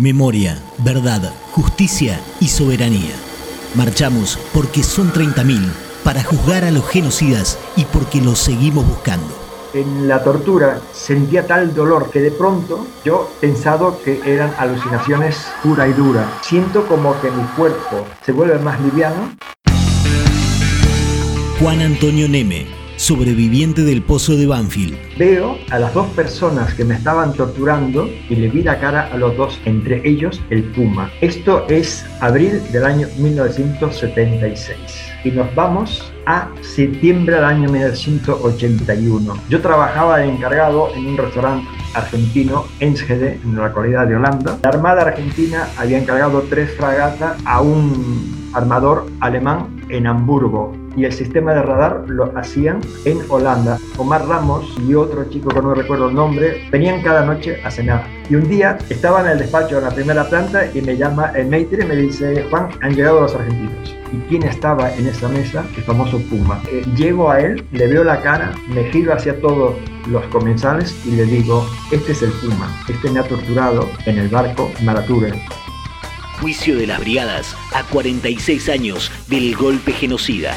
Memoria, verdad, justicia y soberanía. Marchamos porque son 30.000 para juzgar a los genocidas y porque los seguimos buscando. En la tortura sentía tal dolor que de pronto yo pensado que eran alucinaciones pura y dura. Siento como que mi cuerpo se vuelve más liviano. Juan Antonio Neme, sobreviviente del pozo de Banfield. Veo a las dos personas que me estaban torturando y le vi la cara a los dos, entre ellos el Puma. Esto es abril del año 1976 y nos vamos a septiembre del año 1981. Yo trabajaba encargado en un restaurante argentino, Enschede, en la localidad de Holanda. La Armada Argentina había encargado tres fragatas a un armador alemán en Hamburgo y el sistema de radar lo hacían en Holanda. Omar Ramos y otro chico que no recuerdo el nombre venían cada noche a cenar. Y un día estaba en el despacho de la primera planta y me llama el maitre y me dice, Juan, han llegado los argentinos. ¿Y quién estaba en esa mesa? El famoso Puma. Eh, llego a él, le veo la cara, me giro hacia todos los comensales y le digo, este es el Puma, este me ha torturado en el barco Marature juicio de las brigadas a 46 años del golpe genocida.